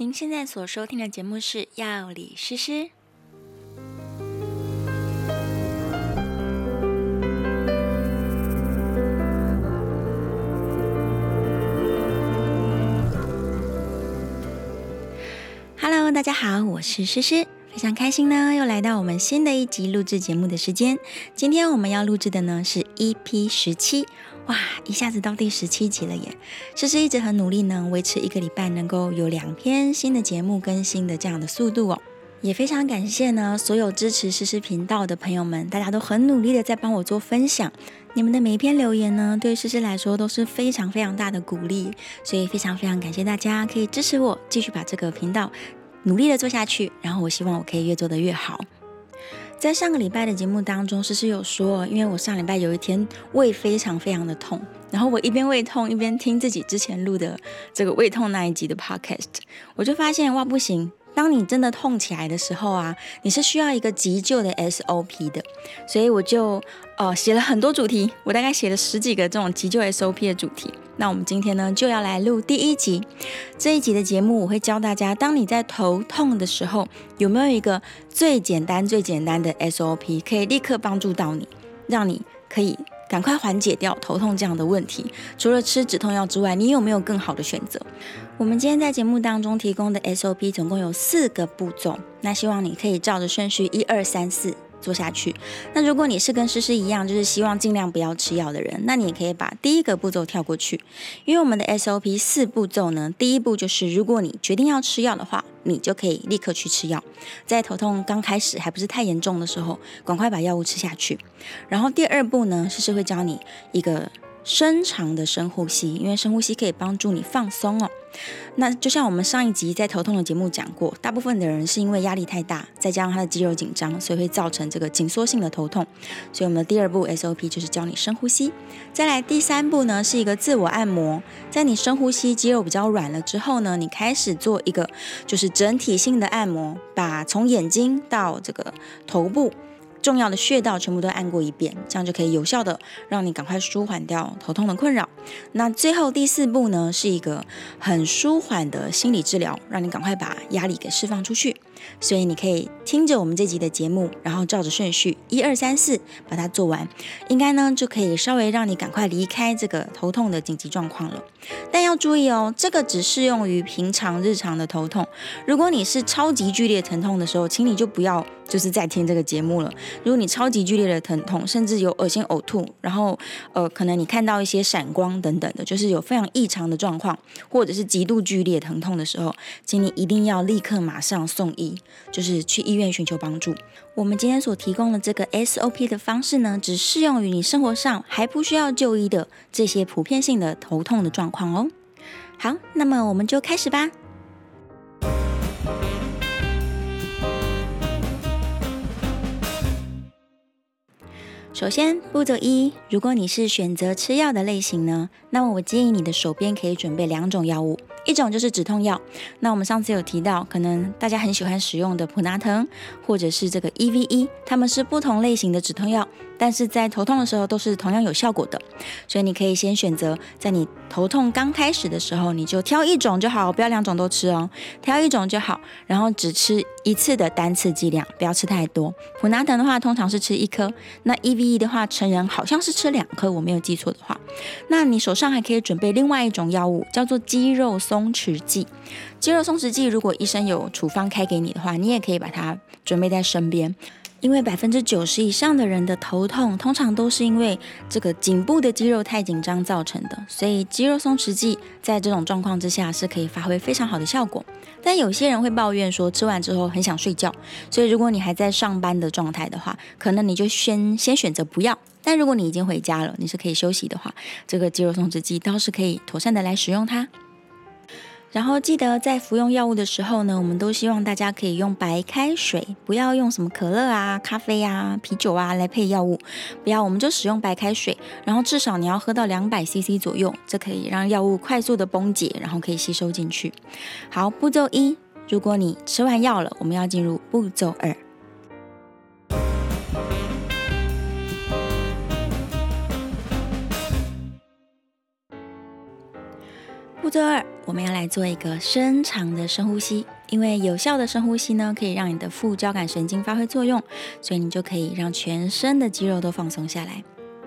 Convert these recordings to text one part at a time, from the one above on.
您现在所收听的节目是《药理诗诗》。Hello，大家好，我是诗诗，非常开心呢，又来到我们新的一集录制节目的时间。今天我们要录制的呢是 EP 十七。哇，一下子到第十七集了耶！诗诗一直很努力呢，维持一个礼拜能够有两篇新的节目更新的这样的速度哦。也非常感谢呢，所有支持诗诗频道的朋友们，大家都很努力的在帮我做分享。你们的每一篇留言呢，对诗诗来说都是非常非常大的鼓励，所以非常非常感谢大家可以支持我，继续把这个频道努力的做下去。然后我希望我可以越做得越好。在上个礼拜的节目当中，诗诗有说，因为我上礼拜有一天胃非常非常的痛，然后我一边胃痛一边听自己之前录的这个胃痛那一集的 podcast，我就发现哇，不行。当你真的痛起来的时候啊，你是需要一个急救的 SOP 的，所以我就呃写了很多主题，我大概写了十几个这种急救 SOP 的主题。那我们今天呢就要来录第一集，这一集的节目我会教大家，当你在头痛的时候，有没有一个最简单最简单的 SOP 可以立刻帮助到你，让你可以。赶快缓解掉头痛这样的问题。除了吃止痛药之外，你有没有更好的选择？我们今天在节目当中提供的 SOP 总共有四个步骤，那希望你可以照着顺序一二三四。做下去。那如果你是跟诗诗一样，就是希望尽量不要吃药的人，那你也可以把第一个步骤跳过去。因为我们的 SOP 四步骤呢，第一步就是如果你决定要吃药的话，你就可以立刻去吃药，在头痛刚开始还不是太严重的时候，赶快把药物吃下去。然后第二步呢，诗诗会教你一个。深长的深呼吸，因为深呼吸可以帮助你放松哦。那就像我们上一集在头痛的节目讲过，大部分的人是因为压力太大，再加上他的肌肉紧张，所以会造成这个紧缩性的头痛。所以我们的第二步 SOP 就是教你深呼吸。再来第三步呢，是一个自我按摩。在你深呼吸，肌肉比较软了之后呢，你开始做一个就是整体性的按摩，把从眼睛到这个头部。重要的穴道全部都按过一遍，这样就可以有效的让你赶快舒缓掉头痛的困扰。那最后第四步呢，是一个很舒缓的心理治疗，让你赶快把压力给释放出去。所以你可以听着我们这集的节目，然后照着顺序一二三四把它做完，应该呢就可以稍微让你赶快离开这个头痛的紧急状况了。但要注意哦，这个只适用于平常日常的头痛。如果你是超级剧烈疼痛的时候，请你就不要就是在听这个节目了。如果你超级剧烈的疼痛，甚至有恶心呕吐，然后呃可能你看到一些闪光等等的，就是有非常异常的状况，或者是极度剧烈疼痛的时候，请你一定要立刻马上送医。就是去医院寻求帮助。我们今天所提供的这个 SOP 的方式呢，只适用于你生活上还不需要就医的这些普遍性的头痛的状况哦。好，那么我们就开始吧。首先，步骤一，如果你是选择吃药的类型呢，那么我建议你的手边可以准备两种药物。一种就是止痛药，那我们上次有提到，可能大家很喜欢使用的普拿疼，或者是这个 EVE，它们是不同类型的止痛药，但是在头痛的时候都是同样有效果的，所以你可以先选择，在你头痛刚开始的时候，你就挑一种就好，不要两种都吃哦，挑一种就好，然后只吃一次的单次剂量，不要吃太多。普拿疼的话，通常是吃一颗，那 EVE 的话，成人好像是吃两颗，我没有记错的话，那你手上还可以准备另外一种药物，叫做肌肉松弛剂，肌肉松弛剂如果医生有处方开给你的话，你也可以把它准备在身边。因为百分之九十以上的人的头痛，通常都是因为这个颈部的肌肉太紧张造成的，所以肌肉松弛剂在这种状况之下是可以发挥非常好的效果。但有些人会抱怨说，吃完之后很想睡觉，所以如果你还在上班的状态的话，可能你就先先选择不要。但如果你已经回家了，你是可以休息的话，这个肌肉松弛剂倒是可以妥善的来使用它。然后记得在服用药物的时候呢，我们都希望大家可以用白开水，不要用什么可乐啊、咖啡啊、啤酒啊来配药物，不要，我们就使用白开水。然后至少你要喝到两百 CC 左右，这可以让药物快速的崩解，然后可以吸收进去。好，步骤一，如果你吃完药了，我们要进入步骤二。步步骤二，我们要来做一个深长的深呼吸，因为有效的深呼吸呢，可以让你的副交感神经发挥作用，所以你就可以让全身的肌肉都放松下来。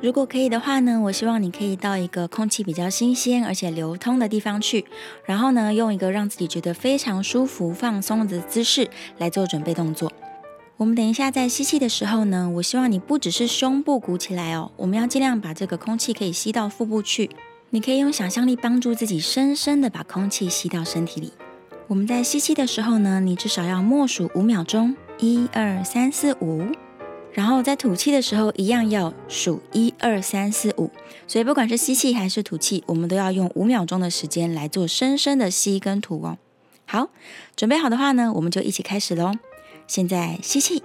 如果可以的话呢，我希望你可以到一个空气比较新鲜而且流通的地方去，然后呢，用一个让自己觉得非常舒服、放松的姿势来做准备动作。我们等一下在吸气的时候呢，我希望你不只是胸部鼓起来哦，我们要尽量把这个空气可以吸到腹部去。你可以用想象力帮助自己深深的把空气吸到身体里。我们在吸气的时候呢，你至少要默数五秒钟，一二三四五。然后在吐气的时候一样要数一二三四五。所以不管是吸气还是吐气，我们都要用五秒钟的时间来做深深的吸跟吐哦。好，准备好的话呢，我们就一起开始喽。现在吸气，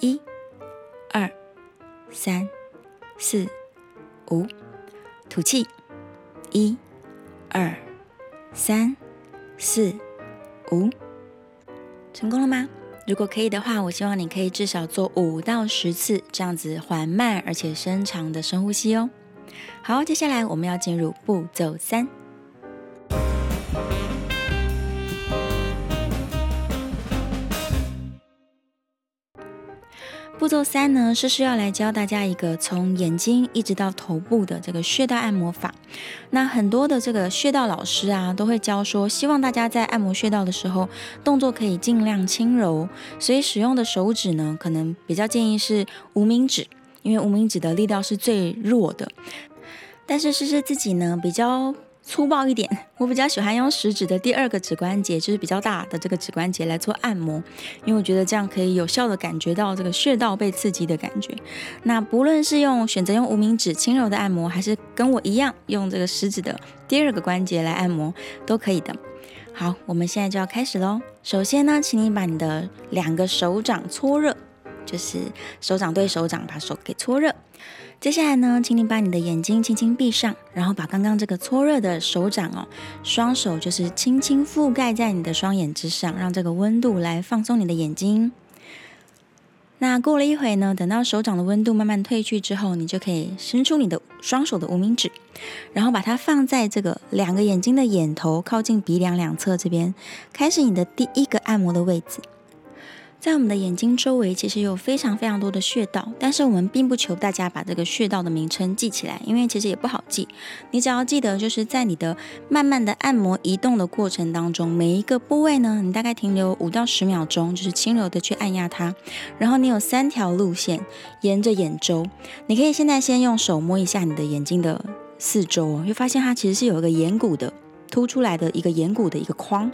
一、二、三、四、五，吐气。一、二、三、四、五，成功了吗？如果可以的话，我希望你可以至少做五到十次这样子缓慢而且深长的深呼吸哦。好，接下来我们要进入步骤三。步骤三呢，是需要来教大家一个从眼睛一直到头部的这个穴道按摩法。那很多的这个穴道老师啊，都会教说，希望大家在按摩穴道的时候，动作可以尽量轻柔，所以使用的手指呢，可能比较建议是无名指，因为无名指的力道是最弱的。但是诗诗自己呢，比较。粗暴一点，我比较喜欢用食指的第二个指关节，就是比较大的这个指关节来做按摩，因为我觉得这样可以有效的感觉到这个穴道被刺激的感觉。那不论是用选择用无名指轻柔的按摩，还是跟我一样用这个食指的第二个关节来按摩，都可以的。好，我们现在就要开始喽。首先呢，请你把你的两个手掌搓热，就是手掌对手掌，把手给搓热。接下来呢，请你把你的眼睛轻轻闭上，然后把刚刚这个搓热的手掌哦，双手就是轻轻覆盖在你的双眼之上，让这个温度来放松你的眼睛。那过了一会呢，等到手掌的温度慢慢退去之后，你就可以伸出你的双手的无名指，然后把它放在这个两个眼睛的眼头靠近鼻梁两侧这边，开始你的第一个按摩的位置。在我们的眼睛周围，其实有非常非常多的穴道，但是我们并不求大家把这个穴道的名称记起来，因为其实也不好记。你只要记得，就是在你的慢慢的按摩移动的过程当中，每一个部位呢，你大概停留五到十秒钟，就是轻柔的去按压它。然后你有三条路线，沿着眼周，你可以现在先用手摸一下你的眼睛的四周哦，会发现它其实是有一个眼骨的凸出来的一个眼骨的一个框。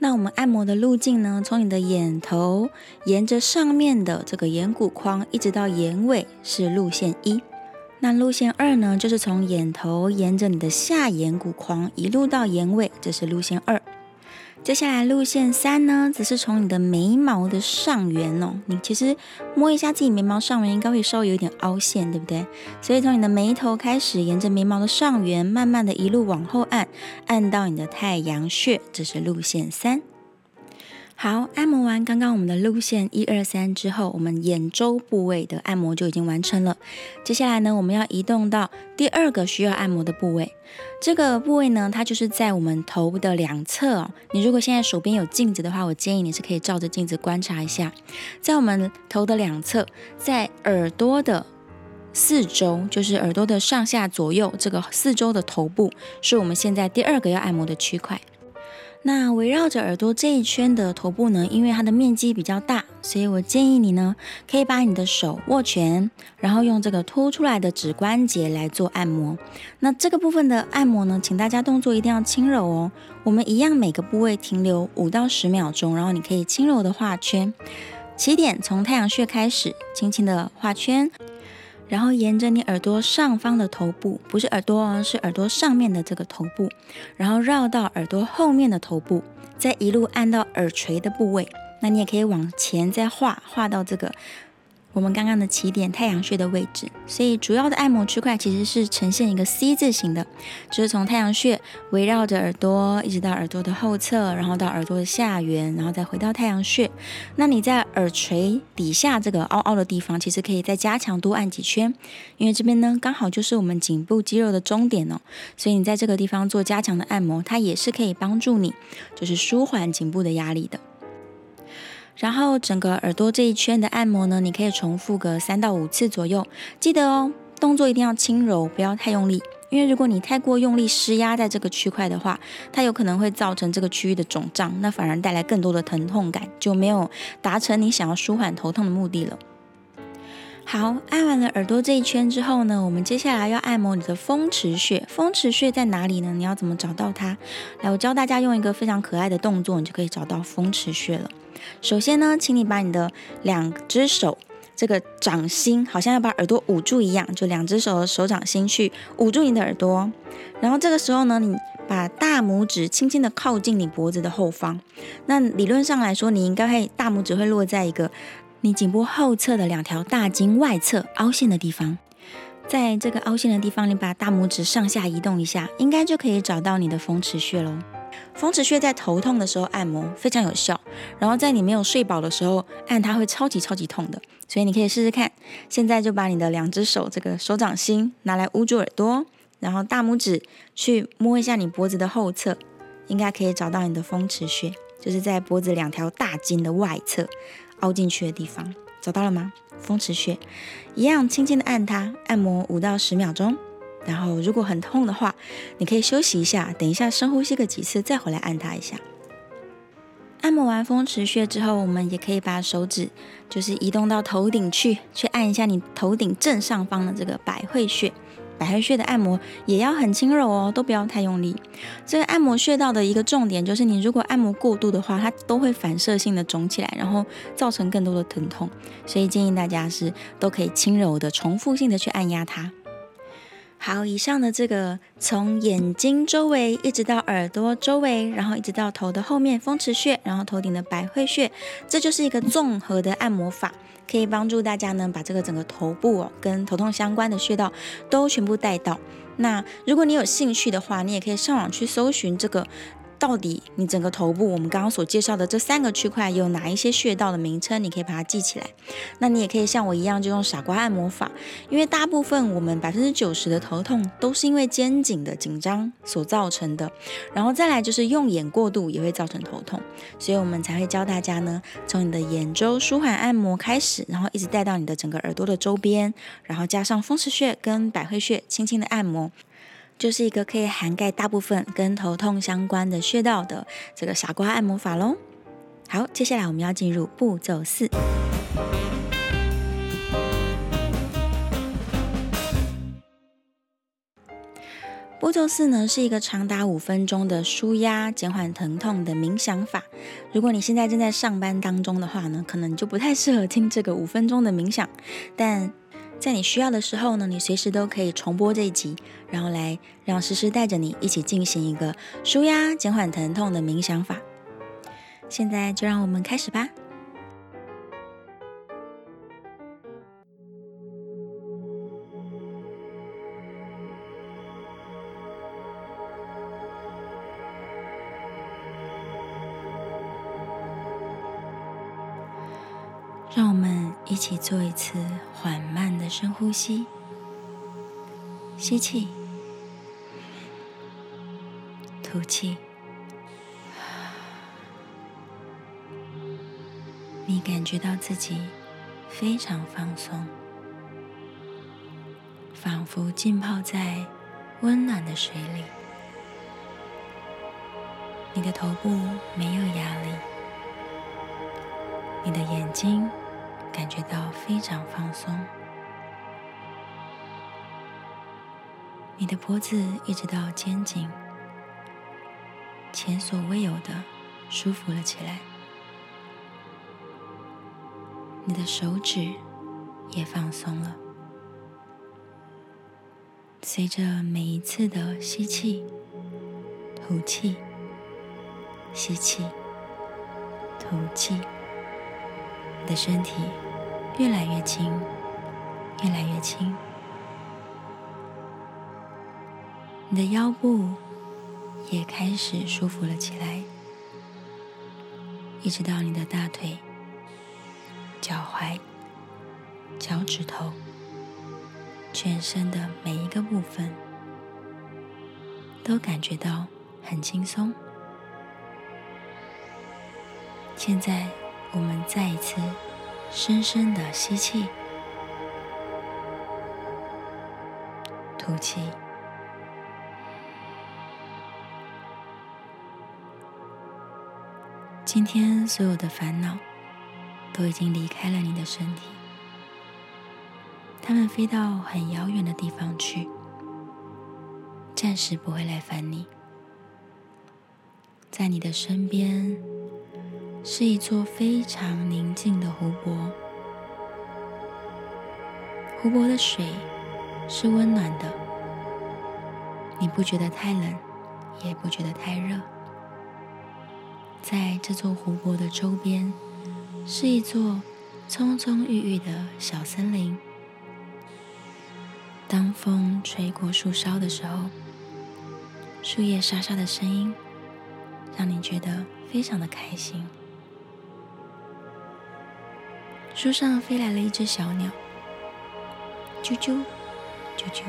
那我们按摩的路径呢，从你的眼头沿着上面的这个眼骨框，一直到眼尾是路线一。那路线二呢，就是从眼头沿着你的下眼骨框一路到眼尾，这是路线二。接下来路线三呢，只是从你的眉毛的上缘哦，你其实摸一下自己眉毛上缘，应该会稍微有点凹陷，对不对？所以从你的眉头开始，沿着眉毛的上缘，慢慢的一路往后按，按到你的太阳穴，这是路线三。好，按摩完刚刚我们的路线一二三之后，我们眼周部位的按摩就已经完成了。接下来呢，我们要移动到第二个需要按摩的部位。这个部位呢，它就是在我们头部的两侧哦。你如果现在手边有镜子的话，我建议你是可以照着镜子观察一下，在我们头的两侧，在耳朵的四周，就是耳朵的上下左右这个四周的头部，是我们现在第二个要按摩的区块。那围绕着耳朵这一圈的头部呢，因为它的面积比较大，所以我建议你呢，可以把你的手握拳，然后用这个凸出来的指关节来做按摩。那这个部分的按摩呢，请大家动作一定要轻柔哦。我们一样每个部位停留五到十秒钟，然后你可以轻柔的画圈。起点从太阳穴开始，轻轻的画圈。然后沿着你耳朵上方的头部，不是耳朵哦，是耳朵上面的这个头部，然后绕到耳朵后面的头部，再一路按到耳垂的部位。那你也可以往前再画，画到这个我们刚刚的起点太阳穴的位置，所以主要的按摩区块其实是呈现一个 C 字形的，就是从太阳穴围绕着耳朵，一直到耳朵的后侧，然后到耳朵的下缘，然后再回到太阳穴。那你在耳垂底下这个凹凹的地方，其实可以再加强多按几圈，因为这边呢刚好就是我们颈部肌肉的中点哦，所以你在这个地方做加强的按摩，它也是可以帮助你，就是舒缓颈部的压力的。然后整个耳朵这一圈的按摩呢，你可以重复个三到五次左右。记得哦，动作一定要轻柔，不要太用力。因为如果你太过用力施压在这个区块的话，它有可能会造成这个区域的肿胀，那反而带来更多的疼痛感，就没有达成你想要舒缓头痛的目的了。好，按完了耳朵这一圈之后呢，我们接下来要按摩你的风池穴。风池穴在哪里呢？你要怎么找到它？来，我教大家用一个非常可爱的动作，你就可以找到风池穴了。首先呢，请你把你的两只手，这个掌心好像要把耳朵捂住一样，就两只手的手掌心去捂住你的耳朵。然后这个时候呢，你把大拇指轻轻的靠近你脖子的后方。那理论上来说，你应该会大拇指会落在一个你颈部后侧的两条大筋外侧凹陷的地方。在这个凹陷的地方，你把大拇指上下移动一下，应该就可以找到你的风池穴喽。风池穴在头痛的时候按摩非常有效，然后在你没有睡饱的时候按它会超级超级痛的，所以你可以试试看。现在就把你的两只手这个手掌心拿来捂住耳朵，然后大拇指去摸一下你脖子的后侧，应该可以找到你的风池穴，就是在脖子两条大筋的外侧凹进去的地方，找到了吗？风池穴一样轻轻的按它，按摩五到十秒钟。然后，如果很痛的话，你可以休息一下，等一下深呼吸个几次，再回来按它一下。按摩完风池穴之后，我们也可以把手指就是移动到头顶去，去按一下你头顶正上方的这个百会穴。百会穴的按摩也要很轻柔哦，都不要太用力。这个按摩穴道的一个重点就是，你如果按摩过度的话，它都会反射性的肿起来，然后造成更多的疼痛。所以建议大家是都可以轻柔的、重复性的去按压它。好，以上的这个从眼睛周围一直到耳朵周围，然后一直到头的后面风池穴，然后头顶的百会穴，这就是一个综合的按摩法，可以帮助大家呢把这个整个头部哦跟头痛相关的穴道都全部带到。那如果你有兴趣的话，你也可以上网去搜寻这个。到底你整个头部，我们刚刚所介绍的这三个区块有哪一些穴道的名称？你可以把它记起来。那你也可以像我一样，就用傻瓜按摩法，因为大部分我们百分之九十的头痛都是因为肩颈的紧张所造成的。然后再来就是用眼过度也会造成头痛，所以我们才会教大家呢，从你的眼周舒缓按摩开始，然后一直带到你的整个耳朵的周边，然后加上风池穴跟百会穴，轻轻的按摩。就是一个可以涵盖大部分跟头痛相关的穴道的这个傻瓜按摩法喽。好，接下来我们要进入步骤四。步骤四呢，是一个长达五分钟的舒压、减缓疼痛的冥想法。如果你现在正在上班当中的话呢，可能就不太适合听这个五分钟的冥想，但。在你需要的时候呢，你随时都可以重播这一集，然后来让诗诗带着你一起进行一个舒压、减缓疼痛的冥想法。现在就让我们开始吧。让我们一起做一次缓慢的深呼吸，吸气，吐气。你感觉到自己非常放松，仿佛浸泡在温暖的水里。你的头部没有压力，你的眼睛。感觉到非常放松，你的脖子一直到肩颈，前所未有的舒服了起来。你的手指也放松了，随着每一次的吸气、吐气、吸气、吐气，的身体。越来越轻，越来越轻。你的腰部也开始舒服了起来，一直到你的大腿、脚踝、脚趾头，全身的每一个部分都感觉到很轻松。现在，我们再一次深深的吸气，吐气。今天所有的烦恼都已经离开了你的身体，它们飞到很遥远的地方去，暂时不会来烦你。在你的身边是一座非常宁静的湖泊，湖泊的水是温暖的，你不觉得太冷，也不觉得太热。在这座湖泊的周边，是一座葱葱郁郁的小森林。当风吹过树梢的时候，树叶沙沙的声音，让你觉得非常的开心。树上飞来了一只小鸟，啾啾，啾啾。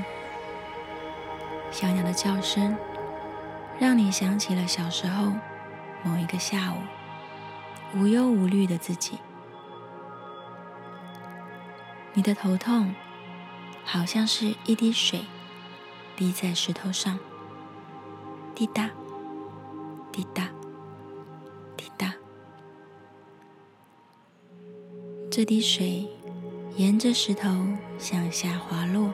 小鸟的叫声，让你想起了小时候。某一个下午，无忧无虑的自己，你的头痛好像是一滴水滴在石头上，滴答，滴答，这滴水沿着石头向下滑落，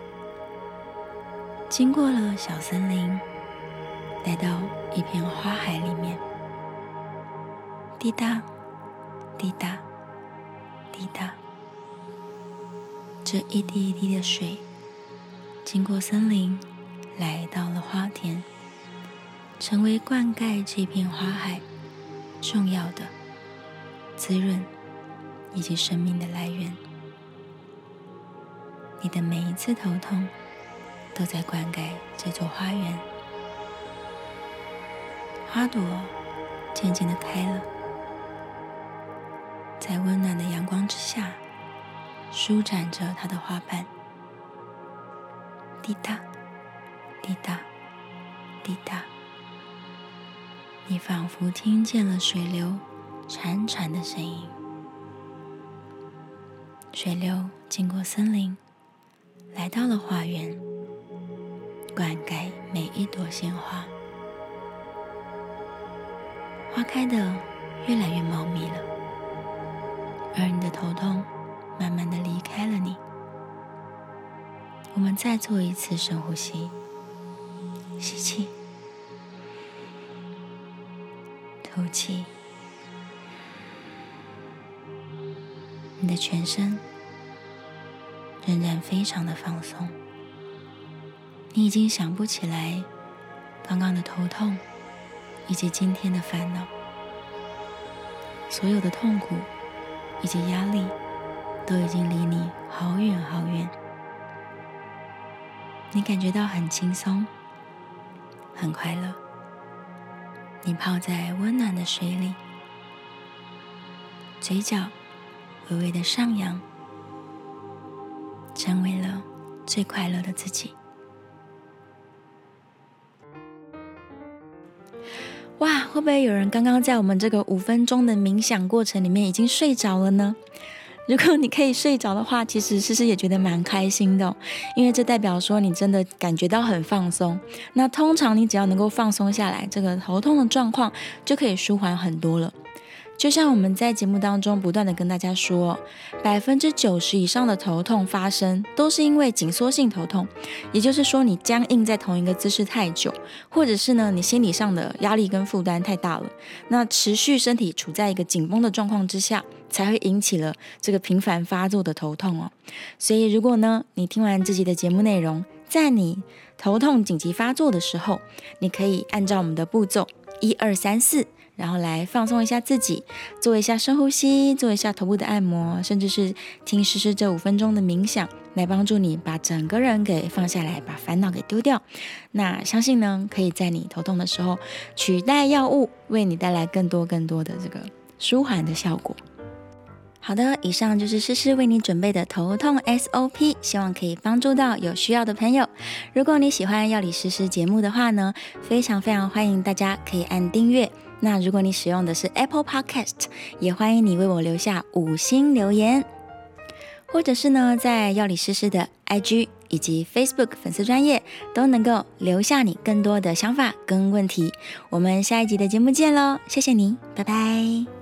经过了小森林，来到一片花海里面。滴答，滴答，滴答。这一滴一滴的水，经过森林，来到了花田，成为灌溉这片花海重要的滋润以及生命的来源。你的每一次头痛，都在灌溉这座花园。花朵渐渐的开了。在温暖的阳光之下，舒展着它的花瓣，滴答，滴答，滴答。你仿佛听见了水流潺潺的声音。水流经过森林，来到了花园，灌溉每一朵鲜花，花开的越来越茂密了。而你的头痛慢慢的离开了你。我们再做一次深呼吸，吸气，吐气。你的全身仍然非常的放松。你已经想不起来刚刚的头痛以及今天的烦恼，所有的痛苦。以及压力都已经离你好远好远，你感觉到很轻松，很快乐。你泡在温暖的水里，嘴角微微的上扬，成为了最快乐的自己。哇，会不会有人刚刚在我们这个五分钟的冥想过程里面已经睡着了呢？如果你可以睡着的话，其实诗诗也觉得蛮开心的哦，因为这代表说你真的感觉到很放松。那通常你只要能够放松下来，这个头痛的状况就可以舒缓很多了。就像我们在节目当中不断的跟大家说，百分之九十以上的头痛发生都是因为紧缩性头痛，也就是说你僵硬在同一个姿势太久，或者是呢你心理上的压力跟负担太大了，那持续身体处在一个紧绷的状况之下，才会引起了这个频繁发作的头痛哦。所以如果呢你听完这集的节目内容，在你头痛紧急发作的时候，你可以按照我们的步骤一二三四。然后来放松一下自己，做一下深呼吸，做一下头部的按摩，甚至是听诗诗这五分钟的冥想，来帮助你把整个人给放下来，把烦恼给丢掉。那相信呢，可以在你头痛的时候取代药物，为你带来更多更多的这个舒缓的效果。好的，以上就是诗诗为你准备的头痛 SOP，希望可以帮助到有需要的朋友。如果你喜欢药理诗诗节目的话呢，非常非常欢迎大家可以按订阅。那如果你使用的是 Apple Podcast，也欢迎你为我留下五星留言，或者是呢，在药理诗诗的 IG 以及 Facebook 粉丝专业都能够留下你更多的想法跟问题。我们下一集的节目见喽，谢谢你，拜拜。